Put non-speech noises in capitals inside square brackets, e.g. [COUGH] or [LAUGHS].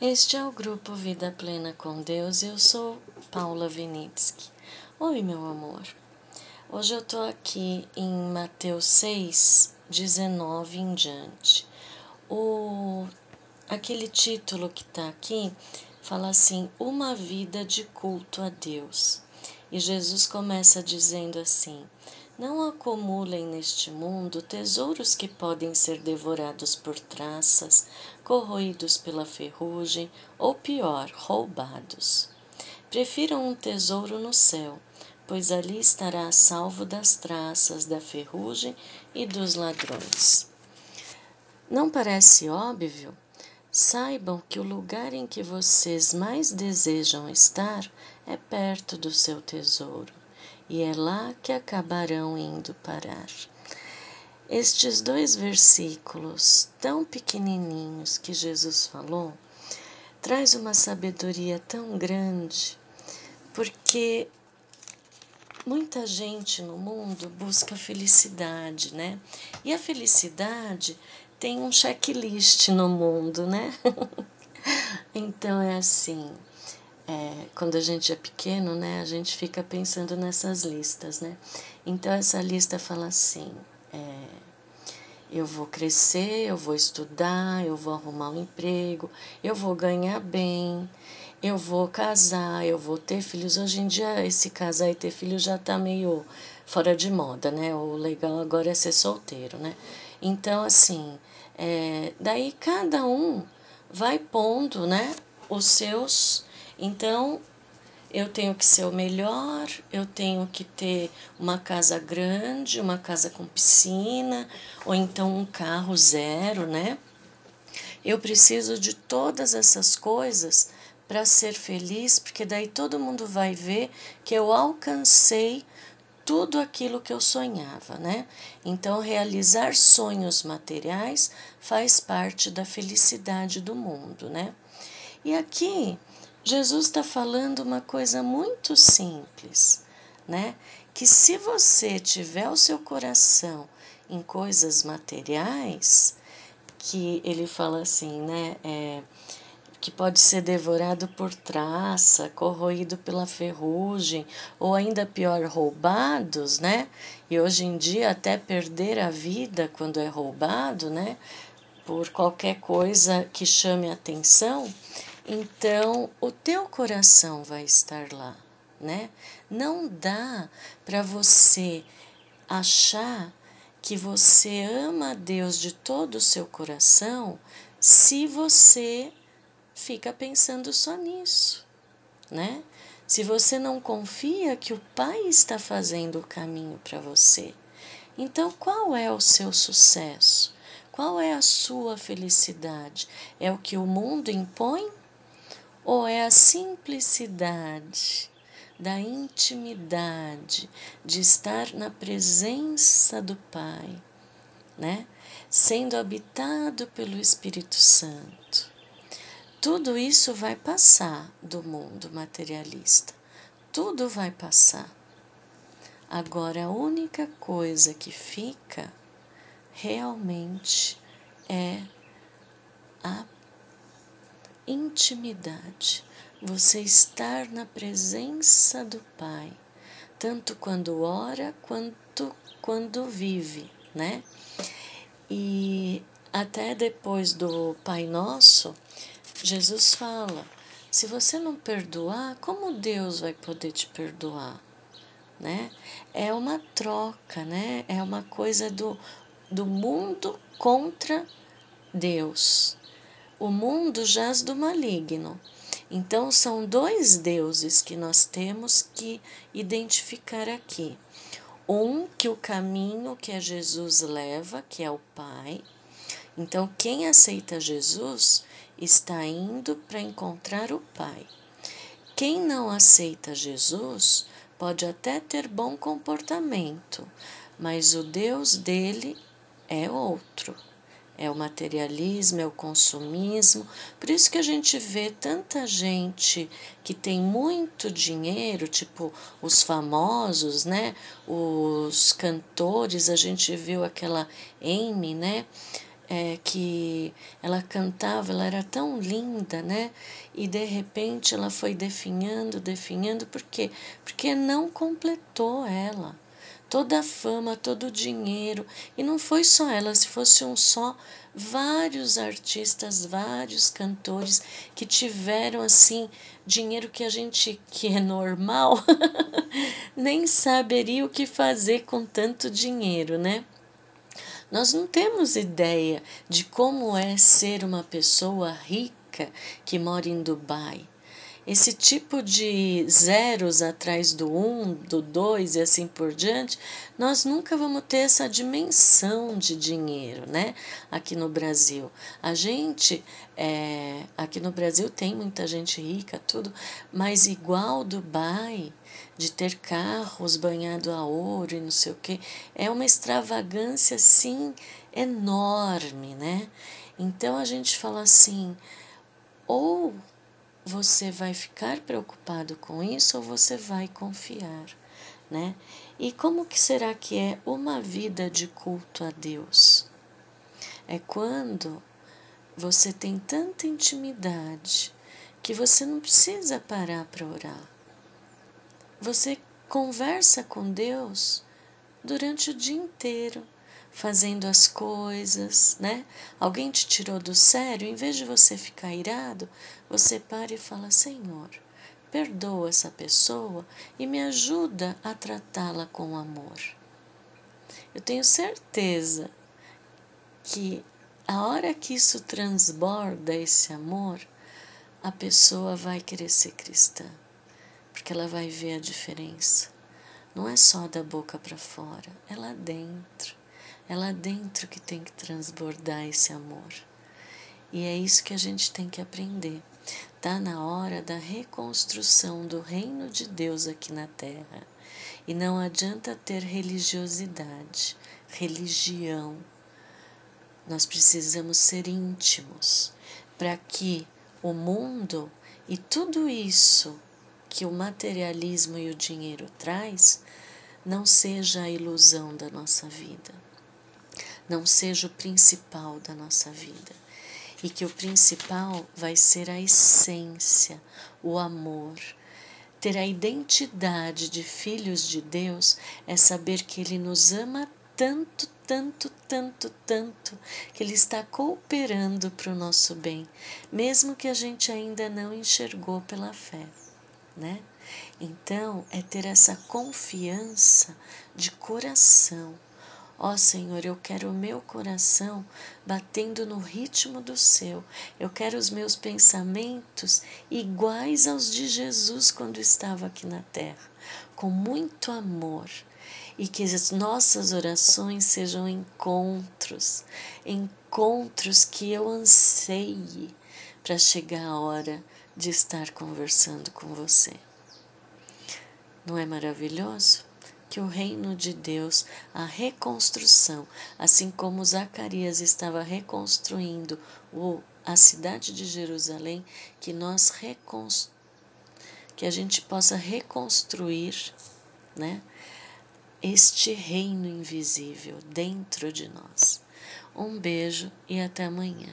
Este é o grupo Vida Plena com Deus eu sou Paula Vinitsky. Oi, meu amor. Hoje eu tô aqui em Mateus 6, 19 em diante. O, aquele título que tá aqui fala assim: Uma vida de culto a Deus. E Jesus começa dizendo assim: não acumulem neste mundo tesouros que podem ser devorados por traças, corroídos pela ferrugem ou pior, roubados. Prefiram um tesouro no céu, pois ali estará salvo das traças, da ferrugem e dos ladrões. Não parece óbvio? Saibam que o lugar em que vocês mais desejam estar é perto do seu tesouro e é lá que acabarão indo parar. Estes dois versículos tão pequenininhos que Jesus falou traz uma sabedoria tão grande, porque muita gente no mundo busca felicidade, né? E a felicidade tem um checklist no mundo, né? [LAUGHS] então é assim, é, quando a gente é pequeno, né, a gente fica pensando nessas listas, né? Então essa lista fala assim: eu vou crescer, eu vou estudar, eu vou arrumar um emprego, eu vou ganhar bem, eu vou casar, eu vou ter filhos. Hoje em dia esse casar e ter filhos já tá meio fora de moda, né? O legal agora é ser solteiro, né? Então assim, é, daí cada um vai pondo, né, os seus então, eu tenho que ser o melhor, eu tenho que ter uma casa grande, uma casa com piscina, ou então um carro zero, né? Eu preciso de todas essas coisas para ser feliz, porque daí todo mundo vai ver que eu alcancei tudo aquilo que eu sonhava, né? Então, realizar sonhos materiais faz parte da felicidade do mundo, né? E aqui Jesus está falando uma coisa muito simples, né? Que se você tiver o seu coração em coisas materiais, que ele fala assim, né? É, que pode ser devorado por traça, corroído pela ferrugem, ou ainda pior, roubados, né? E hoje em dia até perder a vida quando é roubado, né? Por qualquer coisa que chame atenção então o teu coração vai estar lá, né? Não dá para você achar que você ama a Deus de todo o seu coração se você fica pensando só nisso, né? Se você não confia que o Pai está fazendo o caminho para você. Então, qual é o seu sucesso? Qual é a sua felicidade? É o que o mundo impõe ou é a simplicidade da intimidade, de estar na presença do Pai, né? Sendo habitado pelo Espírito Santo. Tudo isso vai passar do mundo materialista. Tudo vai passar. Agora, a única coisa que fica realmente é a intimidade, você estar na presença do Pai, tanto quando ora quanto quando vive, né? E até depois do Pai Nosso, Jesus fala: se você não perdoar, como Deus vai poder te perdoar? Né? É uma troca, né? É uma coisa do, do mundo contra Deus, o mundo jaz do maligno. Então, são dois deuses que nós temos que identificar aqui. Um que o caminho que a Jesus leva, que é o Pai. Então, quem aceita Jesus está indo para encontrar o Pai. Quem não aceita Jesus pode até ter bom comportamento, mas o Deus dele é outro é o materialismo, é o consumismo. Por isso que a gente vê tanta gente que tem muito dinheiro, tipo os famosos, né? Os cantores, a gente viu aquela Amy, né? é, que ela cantava, ela era tão linda, né? E de repente ela foi definhando, definhando, por quê? Porque não completou ela. Toda a fama, todo o dinheiro, e não foi só ela, se fosse um só, vários artistas, vários cantores que tiveram assim dinheiro que a gente que é normal [LAUGHS] nem saberia o que fazer com tanto dinheiro, né? Nós não temos ideia de como é ser uma pessoa rica que mora em Dubai. Esse tipo de zeros atrás do um, do dois e assim por diante, nós nunca vamos ter essa dimensão de dinheiro, né? Aqui no Brasil. A gente, é, aqui no Brasil tem muita gente rica, tudo, mas igual Dubai, de ter carros banhados a ouro e não sei o que, é uma extravagância assim enorme, né? Então a gente fala assim, ou você vai ficar preocupado com isso ou você vai confiar, né? E como que será que é uma vida de culto a Deus? É quando você tem tanta intimidade que você não precisa parar para orar. Você conversa com Deus durante o dia inteiro, fazendo as coisas, né? Alguém te tirou do sério, em vez de você ficar irado, você para e fala: Senhor, perdoa essa pessoa e me ajuda a tratá-la com amor. Eu tenho certeza que a hora que isso transborda esse amor, a pessoa vai ser cristã porque ela vai ver a diferença. Não é só da boca para fora, é lá dentro. É lá dentro que tem que transbordar esse amor. E é isso que a gente tem que aprender. Está na hora da reconstrução do reino de Deus aqui na terra. E não adianta ter religiosidade, religião. Nós precisamos ser íntimos para que o mundo e tudo isso que o materialismo e o dinheiro traz não seja a ilusão da nossa vida, não seja o principal da nossa vida, e que o principal vai ser a essência, o amor. Ter a identidade de filhos de Deus é saber que Ele nos ama tanto, tanto, tanto, tanto, que Ele está cooperando para o nosso bem, mesmo que a gente ainda não enxergou pela fé né? Então, é ter essa confiança de coração. Ó oh, Senhor, eu quero o meu coração batendo no ritmo do seu. Eu quero os meus pensamentos iguais aos de Jesus quando estava aqui na terra, com muito amor. E que as nossas orações sejam encontros, encontros que eu anseie para chegar a hora de estar conversando com você. Não é maravilhoso? Que o reino de Deus, a reconstrução, assim como Zacarias estava reconstruindo o, a cidade de Jerusalém, que nós que a gente possa reconstruir, né? Este reino invisível dentro de nós. Um beijo e até amanhã.